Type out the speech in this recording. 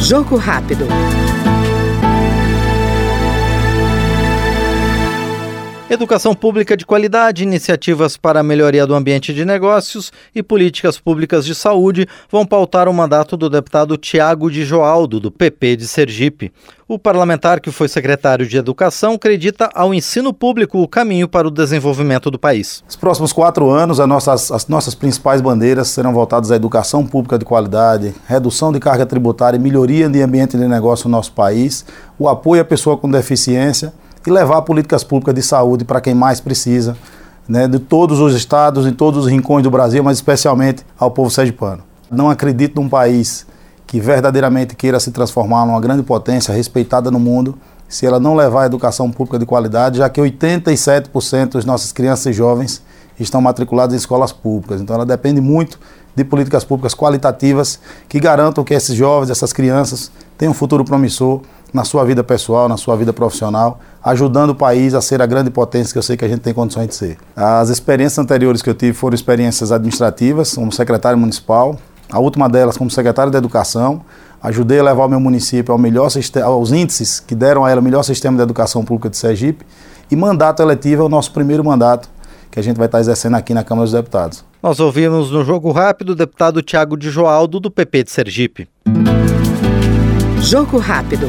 Jogo rápido. Educação pública de qualidade, iniciativas para a melhoria do ambiente de negócios e políticas públicas de saúde vão pautar o mandato do deputado Tiago de Joaldo, do PP de Sergipe. O parlamentar, que foi secretário de Educação, acredita ao ensino público o caminho para o desenvolvimento do país. Nos próximos quatro anos, as nossas, as nossas principais bandeiras serão voltadas à educação pública de qualidade, redução de carga tributária e melhoria de ambiente de negócio no nosso país, o apoio à pessoa com deficiência e levar políticas públicas de saúde para quem mais precisa, né, de todos os estados, em todos os rincões do Brasil, mas especialmente ao povo sergipano. Não acredito num país que verdadeiramente queira se transformar numa grande potência respeitada no mundo se ela não levar a educação pública de qualidade, já que 87% das nossas crianças e jovens estão matriculadas em escolas públicas. Então ela depende muito de políticas públicas qualitativas que garantam que esses jovens, essas crianças tenham um futuro promissor na sua vida pessoal, na sua vida profissional, ajudando o país a ser a grande potência que eu sei que a gente tem condições de ser. As experiências anteriores que eu tive foram experiências administrativas, como secretário municipal, a última delas como secretário de Educação. Ajudei a levar o meu município ao melhor, aos índices que deram a ela o melhor sistema de educação pública de Sergipe. E mandato eletivo é o nosso primeiro mandato que a gente vai estar exercendo aqui na Câmara dos Deputados. Nós ouvimos no Jogo Rápido o deputado Tiago de Joaldo, do PP de Sergipe. Jogo Rápido.